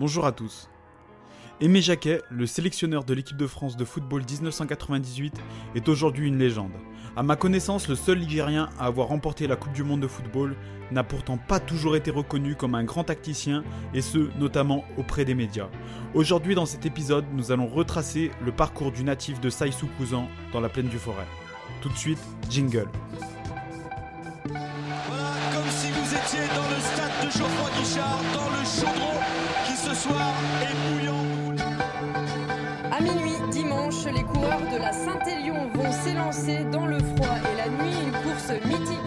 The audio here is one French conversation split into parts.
Bonjour à tous. Aimé Jacquet, le sélectionneur de l'équipe de France de football 1998, est aujourd'hui une légende. À ma connaissance, le seul Ligérien à avoir remporté la Coupe du Monde de football n'a pourtant pas toujours été reconnu comme un grand tacticien, et ce, notamment auprès des médias. Aujourd'hui, dans cet épisode, nous allons retracer le parcours du natif de Saïsou-Couzan dans la plaine du Forêt. Tout de suite, jingle. Comme si vous étiez dans le stade de Geoffroy Guichard, dans le chaudron soir est bouillant. À minuit dimanche, les coureurs de la Saint-Élion vont s'élancer dans le froid et la nuit, une course mythique.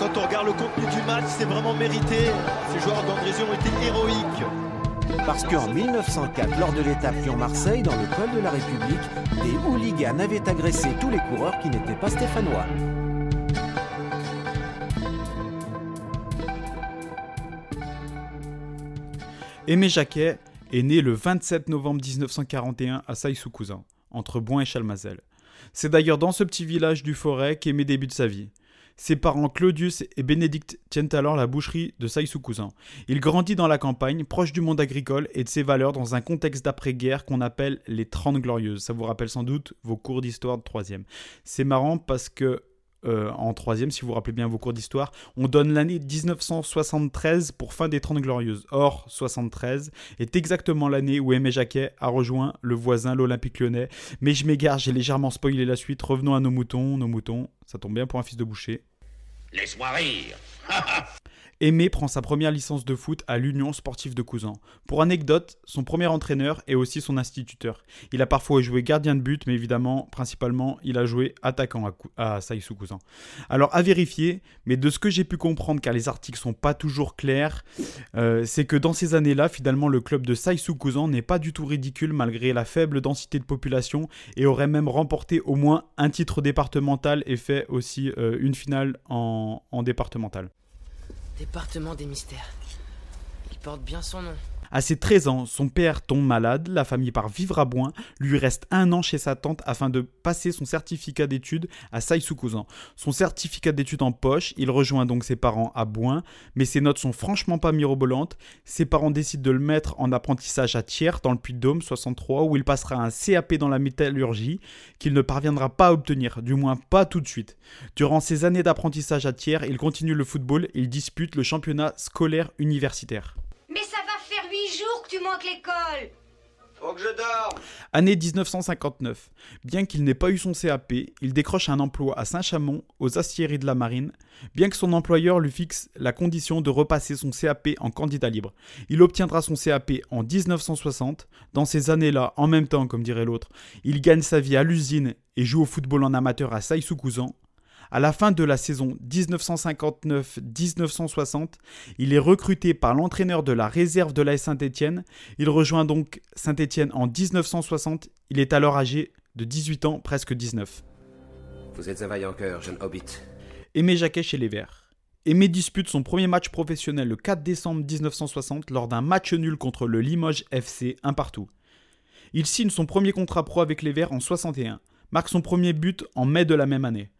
Quand on regarde le contenu du match, c'est vraiment mérité. Ces joueurs d'Andrézieux ont été héroïques. Parce qu'en 1904, lors de l'étape Lyon-Marseille, dans le col de la République, des hooligans avaient agressé tous les coureurs qui n'étaient pas stéphanois. Aimé Jacquet est né le 27 novembre 1941 à Saïsou-Couzan, entre Boin et Chalmazel. C'est d'ailleurs dans ce petit village du Forêt qu'Aimé débute sa vie. Ses parents Claudius et Bénédicte tiennent alors la boucherie de Saïsou-Couzan. Il grandit dans la campagne, proche du monde agricole et de ses valeurs dans un contexte d'après-guerre qu'on appelle les Trente Glorieuses. Ça vous rappelle sans doute vos cours d'histoire de troisième. C'est marrant parce que euh, en troisième, si vous vous rappelez bien vos cours d'histoire, on donne l'année 1973 pour fin des Trente Glorieuses. Or, 73 est exactement l'année où Aimé Jacquet a rejoint le voisin, l'Olympique lyonnais. Mais je m'égare, j'ai légèrement spoilé la suite. Revenons à nos moutons, nos moutons. Ça tombe bien pour un fils de boucher. Laisse-moi rire. Aimé prend sa première licence de foot à l'Union sportive de Cousin. Pour anecdote, son premier entraîneur est aussi son instituteur. Il a parfois joué gardien de but, mais évidemment, principalement, il a joué attaquant à, Cousin. Alors, à vérifier, mais de ce que j'ai pu comprendre, car les articles sont pas toujours clairs, euh, c'est que dans ces années-là, finalement, le club de Saïsou Cousin n'est pas du tout ridicule malgré la faible densité de population et aurait même remporté au moins un titre départemental et fait aussi euh, une finale en départemental. Département des mystères. Il porte bien son nom. À ses 13 ans, son père tombe malade, la famille part vivre à Boin, lui reste un an chez sa tante afin de passer son certificat d'études à Saïsou-Couzan. Son certificat d'études en poche, il rejoint donc ses parents à Boin, mais ses notes sont franchement pas mirobolantes. Ses parents décident de le mettre en apprentissage à Thiers, dans le Puy-de-Dôme 63, où il passera un CAP dans la métallurgie, qu'il ne parviendra pas à obtenir, du moins pas tout de suite. Durant ses années d'apprentissage à Thiers, il continue le football, il dispute le championnat scolaire universitaire. Mais ça va faire huit jours que tu manques l'école Faut que je dors. Année 1959. Bien qu'il n'ait pas eu son CAP, il décroche un emploi à Saint-Chamond, aux aciéries de la Marine, bien que son employeur lui fixe la condition de repasser son CAP en candidat libre. Il obtiendra son CAP en 1960. Dans ces années-là, en même temps, comme dirait l'autre, il gagne sa vie à l'usine et joue au football en amateur à Saïsou-Couzan. À la fin de la saison 1959-1960, il est recruté par l'entraîneur de la réserve de l'AS Saint-Étienne. Il rejoint donc Saint-Étienne en 1960. Il est alors âgé de 18 ans, presque 19. Vous êtes un vaillant cœur, jeune hobbit. Aimé Jacquet chez les Verts. Aimé dispute son premier match professionnel le 4 décembre 1960 lors d'un match nul contre le Limoges FC, un partout. Il signe son premier contrat pro avec les Verts en 61, marque son premier but en mai de la même année.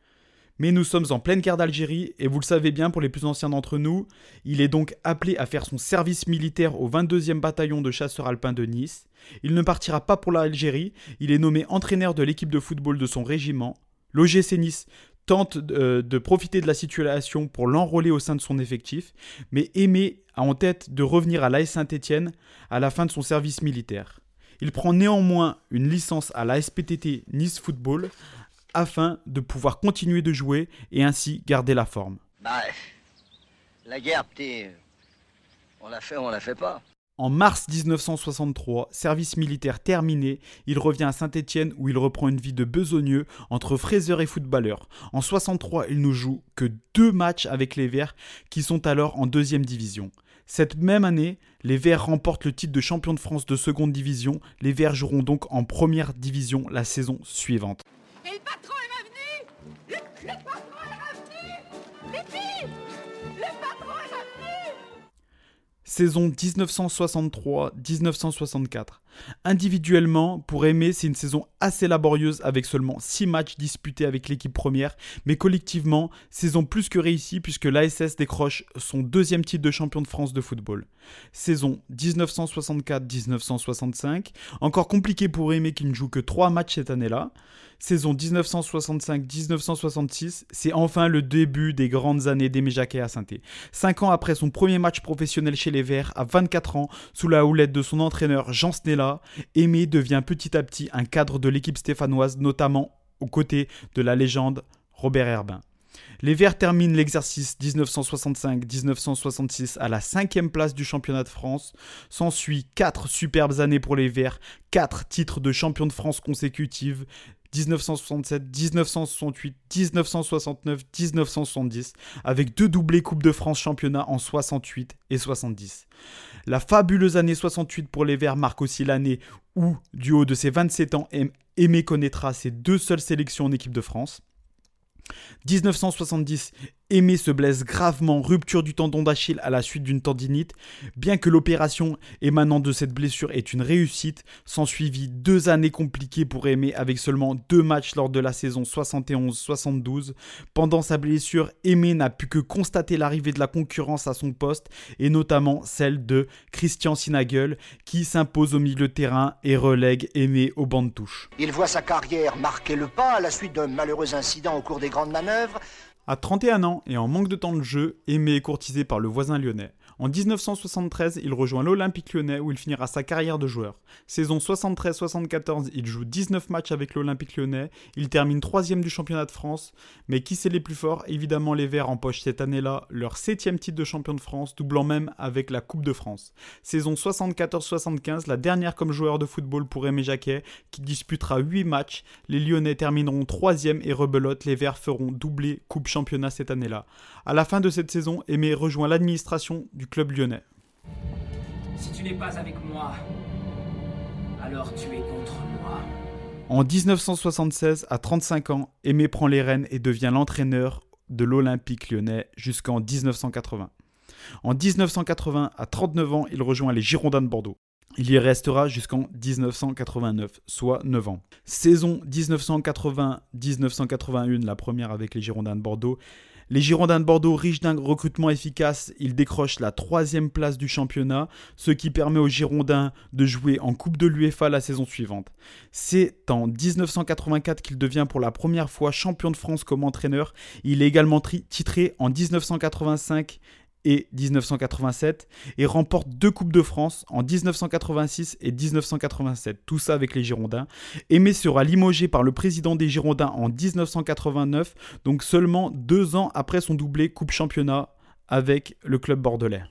Mais nous sommes en pleine guerre d'Algérie et vous le savez bien pour les plus anciens d'entre nous, il est donc appelé à faire son service militaire au 22e bataillon de chasseurs alpins de Nice. Il ne partira pas pour l'Algérie, il est nommé entraîneur de l'équipe de football de son régiment. L'OGC Nice tente euh, de profiter de la situation pour l'enrôler au sein de son effectif, mais Aimé a en tête de revenir à l'AS Saint-Étienne à la fin de son service militaire. Il prend néanmoins une licence à l'ASPTT Nice Football afin de pouvoir continuer de jouer et ainsi garder la forme. Bah, la guerre, petit, on la fait ou on la fait pas. En mars 1963, service militaire terminé, il revient à Saint-Étienne où il reprend une vie de besogneux entre fraiseur et footballeur. En 63, il ne joue que deux matchs avec les Verts qui sont alors en deuxième division. Cette même année, les Verts remportent le titre de champion de France de seconde division. Les Verts joueront donc en première division la saison suivante. Et le patron est revenu. Le, le patron est revenu. Filles Le patron est revenu. Saison 1963-1964. Individuellement, pour Aimé, c'est une saison assez laborieuse avec seulement 6 matchs disputés avec l'équipe première, mais collectivement, saison plus que réussie puisque l'ASS décroche son deuxième titre de champion de France de football. Saison 1964-1965, encore compliqué pour Aimé qui ne joue que 3 matchs cette année-là. Saison 1965-1966, c'est enfin le début des grandes années d'Aimé Jacquet à saint 5 ans après son premier match professionnel chez les Verts, à 24 ans, sous la houlette de son entraîneur Jean Snella, Aimé devient petit à petit un cadre de l'équipe stéphanoise, notamment aux côtés de la légende Robert Herbin. Les Verts terminent l'exercice 1965-1966 à la cinquième place du championnat de France. S'ensuit 4 superbes années pour les Verts, 4 titres de champion de France consécutifs, 1967, 1968, 1969, 1970, avec deux doublés Coupe de France championnat en 68 et 70. La fabuleuse année 68 pour les Verts marque aussi l'année où, du haut de ses 27 ans, Aimé connaîtra ses deux seules sélections en équipe de France. 1970 Aimé se blesse gravement, rupture du tendon d'Achille à la suite d'une tendinite. Bien que l'opération émanant de cette blessure est une réussite, s'ensuivit deux années compliquées pour Aimé avec seulement deux matchs lors de la saison 71-72. Pendant sa blessure, Aimé n'a pu que constater l'arrivée de la concurrence à son poste et notamment celle de Christian Sinagel qui s'impose au milieu de terrain et relègue Aimé au banc de touche. Il voit sa carrière marquer le pas à la suite d'un malheureux incident au cours des grandes manœuvres. À 31 ans et en manque de temps de jeu, Aimé est courtisé par le voisin lyonnais. En 1973, il rejoint l'Olympique lyonnais où il finira sa carrière de joueur. Saison 73-74, il joue 19 matchs avec l'Olympique lyonnais. Il termine 3 du championnat de France. Mais qui c'est les plus forts? Évidemment, les Verts empochent cette année-là leur 7 titre de champion de France, doublant même avec la Coupe de France. Saison 74-75, la dernière comme joueur de football pour Aimé Jacquet, qui disputera 8 matchs. Les Lyonnais termineront 3 et rebelote. Les Verts feront doubler Coupe championnat cette année-là. À la fin de cette saison, Aimé rejoint l'administration du club lyonnais. Si tu n'es pas avec moi, alors tu es contre moi. En 1976, à 35 ans, Aimé prend les rênes et devient l'entraîneur de l'Olympique lyonnais jusqu'en 1980. En 1980, à 39 ans, il rejoint les Girondins de Bordeaux. Il y restera jusqu'en 1989, soit 9 ans. Saison 1980-1981, la première avec les Girondins de Bordeaux, les Girondins de Bordeaux, riches d'un recrutement efficace, ils décrochent la troisième place du championnat, ce qui permet aux Girondins de jouer en Coupe de l'UEFA la saison suivante. C'est en 1984 qu'il devient pour la première fois champion de France comme entraîneur. Il est également titré en 1985 et 1987 et remporte deux Coupes de France en 1986 et 1987, tout ça avec les Girondins. Aimé sera limogé par le président des Girondins en 1989, donc seulement deux ans après son doublé Coupe Championnat avec le club bordelais.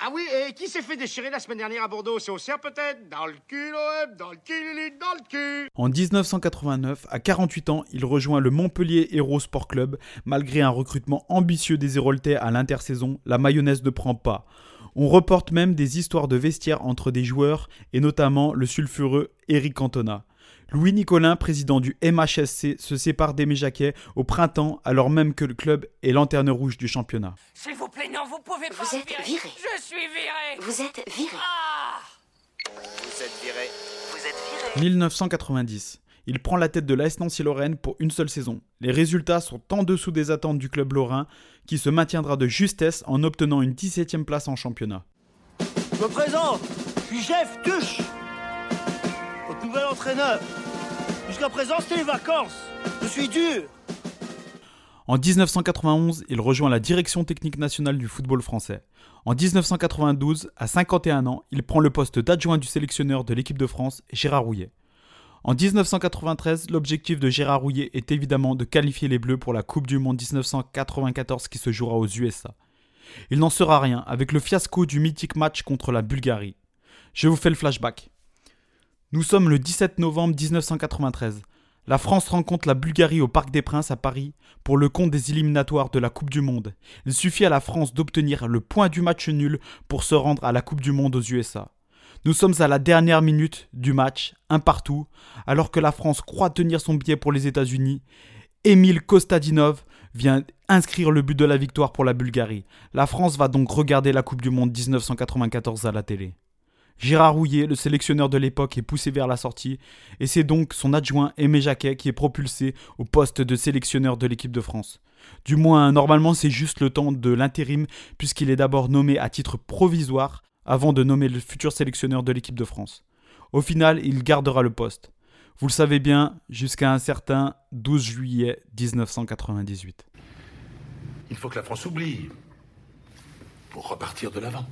Ah oui, et qui s'est fait déchirer la semaine dernière à Bordeaux? C'est Auxerre peut-être? Dans le cul, dans le cul, dans le cul En 1989, à 48 ans, il rejoint le Montpellier Hero Sport Club. Malgré un recrutement ambitieux des Héroltais à l'intersaison, la mayonnaise ne prend pas. On reporte même des histoires de vestiaires entre des joueurs, et notamment le sulfureux Eric Cantona. Louis Nicolin, président du MHSC, se sépare d'Aimé Jacquet au printemps, alors même que le club est lanterne rouge du championnat. S'il vous plaît, non, vous pouvez pas. Vous êtes viré. Je suis viré. Vous êtes viré. Ah Vous êtes viré. Vous êtes viré. 1990. Il prend la tête de l'AS Nancy-Lorraine pour une seule saison. Les résultats sont en dessous des attentes du club lorrain, qui se maintiendra de justesse en obtenant une 17e place en championnat. Je me présente, je suis Jeff Tuch, votre nouvel entraîneur. Jusqu'à présent, c'était les vacances. Je suis dur. En 1991, il rejoint la direction technique nationale du football français. En 1992, à 51 ans, il prend le poste d'adjoint du sélectionneur de l'équipe de France, Gérard Rouillet. En 1993, l'objectif de Gérard Rouillet est évidemment de qualifier les Bleus pour la Coupe du Monde 1994 qui se jouera aux USA. Il n'en sera rien avec le fiasco du mythique match contre la Bulgarie. Je vous fais le flashback. Nous sommes le 17 novembre 1993. La France rencontre la Bulgarie au Parc des Princes à Paris pour le compte des éliminatoires de la Coupe du Monde. Il suffit à la France d'obtenir le point du match nul pour se rendre à la Coupe du Monde aux USA. Nous sommes à la dernière minute du match, un partout, alors que la France croit tenir son billet pour les États-Unis Emile Kostadinov vient inscrire le but de la victoire pour la Bulgarie. La France va donc regarder la Coupe du Monde 1994 à la télé. Gérard Rouillet, le sélectionneur de l'époque, est poussé vers la sortie, et c'est donc son adjoint Aimé Jacquet qui est propulsé au poste de sélectionneur de l'équipe de France. Du moins, normalement, c'est juste le temps de l'intérim, puisqu'il est d'abord nommé à titre provisoire avant de nommer le futur sélectionneur de l'équipe de France. Au final, il gardera le poste. Vous le savez bien, jusqu'à un certain 12 juillet 1998. Il faut que la France oublie pour repartir de l'avant.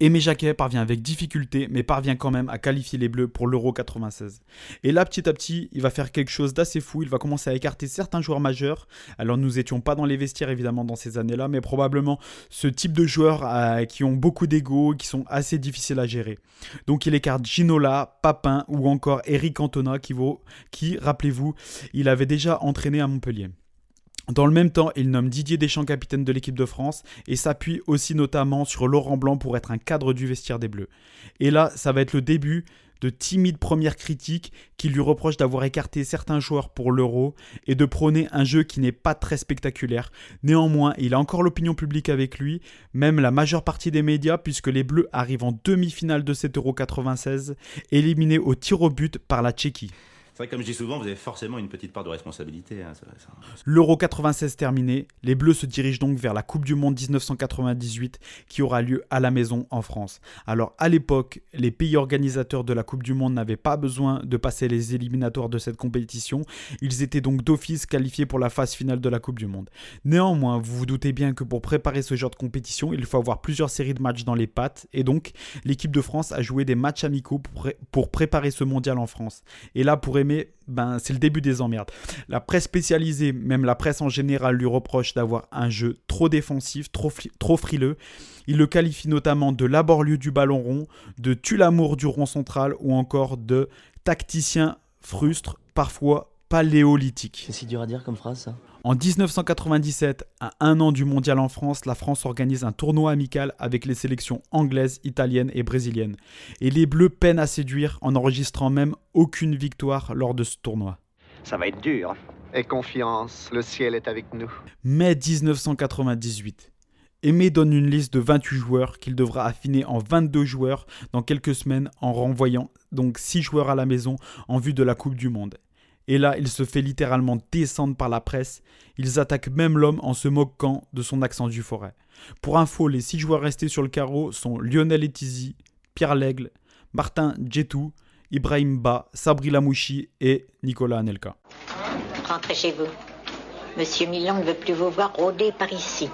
Aimé Jacquet parvient avec difficulté, mais parvient quand même à qualifier les Bleus pour l'Euro 96. Et là, petit à petit, il va faire quelque chose d'assez fou. Il va commencer à écarter certains joueurs majeurs. Alors, nous n'étions pas dans les vestiaires, évidemment, dans ces années-là, mais probablement ce type de joueurs euh, qui ont beaucoup d'ego, qui sont assez difficiles à gérer. Donc, il écarte Ginola, Papin ou encore Eric Cantona, qui, qui rappelez-vous, il avait déjà entraîné à Montpellier. Dans le même temps, il nomme Didier Deschamps capitaine de l'équipe de France et s'appuie aussi notamment sur Laurent Blanc pour être un cadre du vestiaire des Bleus. Et là, ça va être le début de timides premières critiques qui lui reprochent d'avoir écarté certains joueurs pour l'Euro et de prôner un jeu qui n'est pas très spectaculaire. Néanmoins, il a encore l'opinion publique avec lui, même la majeure partie des médias, puisque les Bleus arrivent en demi-finale de cet Euro 96, éliminés au tir au but par la Tchéquie. Comme je dis souvent, vous avez forcément une petite part de responsabilité. Hein, L'Euro 96 terminé, les Bleus se dirigent donc vers la Coupe du Monde 1998 qui aura lieu à la maison en France. Alors à l'époque, les pays organisateurs de la Coupe du Monde n'avaient pas besoin de passer les éliminatoires de cette compétition. Ils étaient donc d'office qualifiés pour la phase finale de la Coupe du Monde. Néanmoins, vous vous doutez bien que pour préparer ce genre de compétition, il faut avoir plusieurs séries de matchs dans les pattes. Et donc, l'équipe de France a joué des matchs amicaux pour, préparer ce mondial en France. Et là, pour mais ben, c'est le début des emmerdes. La presse spécialisée, même la presse en général, lui reproche d'avoir un jeu trop défensif, trop, frileux. Il le qualifie notamment de laborieux du ballon rond, de tue-l'amour du rond central ou encore de tacticien frustre, parfois paléolithique. C'est si dur à dire comme phrase ça en 1997, à un an du mondial en France, la France organise un tournoi amical avec les sélections anglaises, italiennes et brésiliennes. Et les Bleus peinent à séduire en n'enregistrant même aucune victoire lors de ce tournoi. Ça va être dur. Et confiance, le ciel est avec nous. Mai 1998. Aimé donne une liste de 28 joueurs qu'il devra affiner en 22 joueurs dans quelques semaines en renvoyant donc 6 joueurs à la maison en vue de la Coupe du Monde. Et là, il se fait littéralement descendre par la presse. Ils attaquent même l'homme en se moquant de son accent du forêt. Pour info, les six joueurs restés sur le carreau sont Lionel Etizi, Pierre Lègle, Martin Djetou, Ibrahim Ba, Sabri Lamouchi et Nicolas Anelka. Rentrez chez vous. Monsieur Milan ne veut plus vous voir rôder par ici.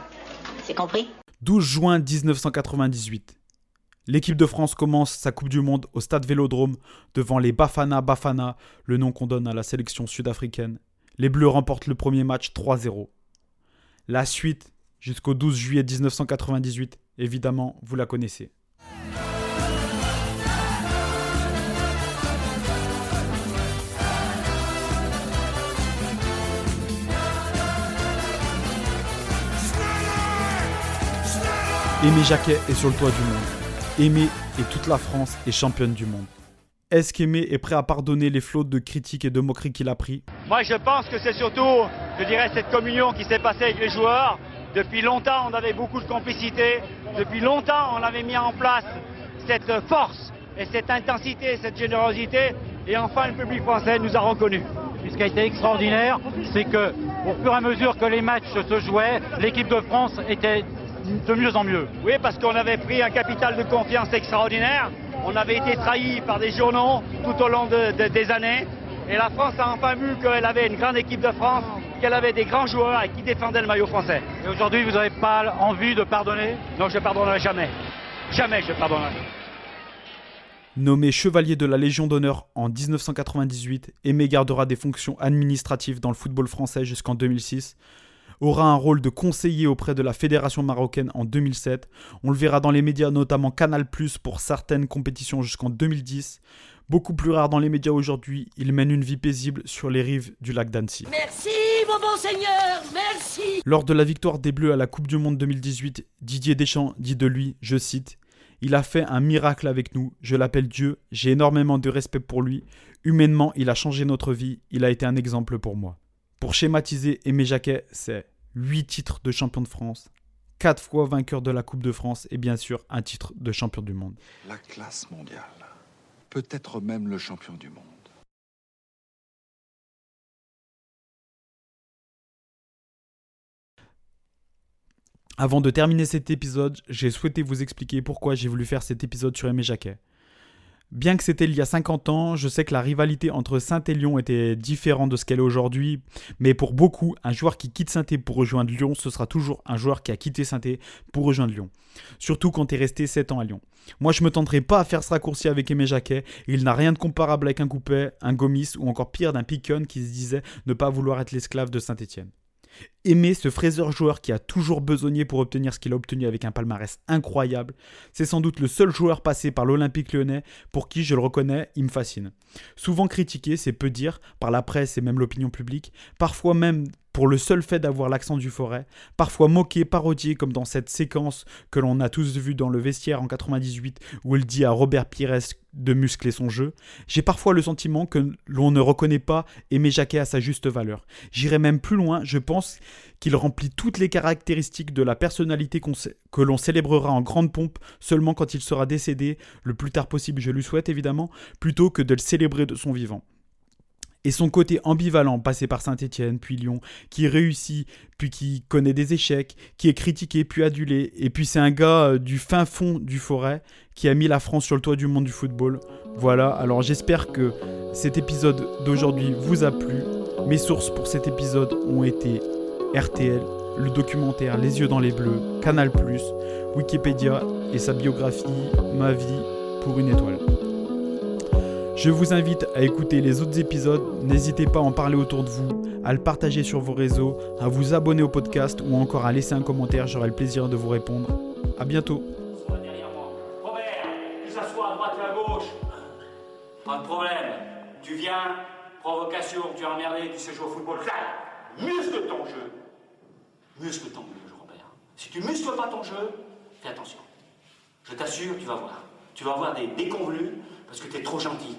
C'est compris? 12 juin 1998. L'équipe de France commence sa Coupe du Monde au stade Vélodrome devant les Bafana Bafana, le nom qu'on donne à la sélection sud-africaine. Les Bleus remportent le premier match 3-0. La suite, jusqu'au 12 juillet 1998, évidemment, vous la connaissez. Aimé Jacquet est sur le toit du monde. Aimé et toute la France est championne du monde. Est-ce qu'Aimé est prêt à pardonner les flots de critiques et de moqueries qu'il a pris? Moi je pense que c'est surtout, je dirais, cette communion qui s'est passée avec les joueurs. Depuis longtemps on avait beaucoup de complicité, depuis longtemps on avait mis en place cette force et cette intensité, cette générosité, et enfin le public français nous a reconnus. Ce qui a été extraordinaire, c'est que au fur et à mesure que les matchs se jouaient, l'équipe de France était de mieux en mieux. Oui, parce qu'on avait pris un capital de confiance extraordinaire. On avait été trahi par des journaux tout au long des années. Et la France a enfin vu qu'elle avait une grande équipe de France, qu'elle avait des grands joueurs et qui défendaient le maillot français. Et aujourd'hui, vous n'avez pas envie de pardonner? Non, je ne pardonnerai jamais. Jamais je pardonnerai. Nommé chevalier de la Légion d'honneur en 1998, Aimé gardera des fonctions administratives dans le football français jusqu'en 2006, aura un rôle de conseiller auprès de la fédération marocaine en 2007. On le verra dans les médias, notamment Canal ⁇ pour certaines compétitions jusqu'en 2010. Beaucoup plus rare dans les médias aujourd'hui, il mène une vie paisible sur les rives du lac d'Annecy. Merci, mon bon seigneur, merci Lors de la victoire des Bleus à la Coupe du Monde 2018, Didier Deschamps dit de lui, je cite, Il a fait un miracle avec nous, je l'appelle Dieu, j'ai énormément de respect pour lui, humainement il a changé notre vie, il a été un exemple pour moi. Pour schématiser, Aimé Jacquet, c'est 8 titres de champion de France, 4 fois vainqueur de la Coupe de France et bien sûr un titre de champion du monde. La classe mondiale, peut-être même le champion du monde. Avant de terminer cet épisode, j'ai souhaité vous expliquer pourquoi j'ai voulu faire cet épisode sur Aimé Jacquet. Bien que c'était il y a 50 ans, je sais que la rivalité entre Saint et Lyon était différente de ce qu'elle est aujourd'hui, mais pour beaucoup, un joueur qui quitte saint pour rejoindre Lyon, ce sera toujours un joueur qui a quitté saint pour rejoindre Lyon. Surtout quand tu es resté 7 ans à Lyon. Moi, je me tenterai pas à faire ce raccourci avec Aimé Jacquet, il n'a rien de comparable avec un Coupet, un Gomis ou encore pire d'un Picon qui se disait ne pas vouloir être l'esclave de Saint-Étienne. Aimer ce fraiseur joueur qui a toujours besogné pour obtenir ce qu'il a obtenu avec un palmarès incroyable, c'est sans doute le seul joueur passé par l'Olympique lyonnais pour qui, je le reconnais, il me fascine. Souvent critiqué, c'est peu dire, par la presse et même l'opinion publique, parfois même pour le seul fait d'avoir l'accent du forêt, parfois moqué, parodié comme dans cette séquence que l'on a tous vue dans le vestiaire en 98 où il dit à Robert Pires de muscler son jeu, j'ai parfois le sentiment que l'on ne reconnaît pas Aimé Jacquet à sa juste valeur. J'irai même plus loin, je pense qu'il remplit toutes les caractéristiques de la personnalité que l'on célébrera en grande pompe seulement quand il sera décédé, le plus tard possible je lui souhaite évidemment, plutôt que de le célébrer de son vivant et son côté ambivalent, passé par Saint-Étienne, puis Lyon, qui réussit, puis qui connaît des échecs, qui est critiqué, puis adulé, et puis c'est un gars euh, du fin fond du forêt qui a mis la France sur le toit du monde du football. Voilà, alors j'espère que cet épisode d'aujourd'hui vous a plu. Mes sources pour cet épisode ont été RTL, le documentaire Les yeux dans les bleus, Canal+, Wikipédia et sa biographie Ma vie pour une étoile. Je vous invite à écouter les autres épisodes, n'hésitez pas à en parler autour de vous, à le partager sur vos réseaux, à vous abonner au podcast ou encore à laisser un commentaire, j'aurai le plaisir de vous répondre. A bientôt. Robert, à droite à gauche. Pas de problème. Tu viens, provocation, tu es emmerdé, tu sais jouer au football. muscle ton jeu. Muscle ton jeu, Robert. Si tu muscles pas ton jeu, fais attention. Je t'assure, tu vas voir. Tu vas avoir des déconvenus parce que tu es trop gentil.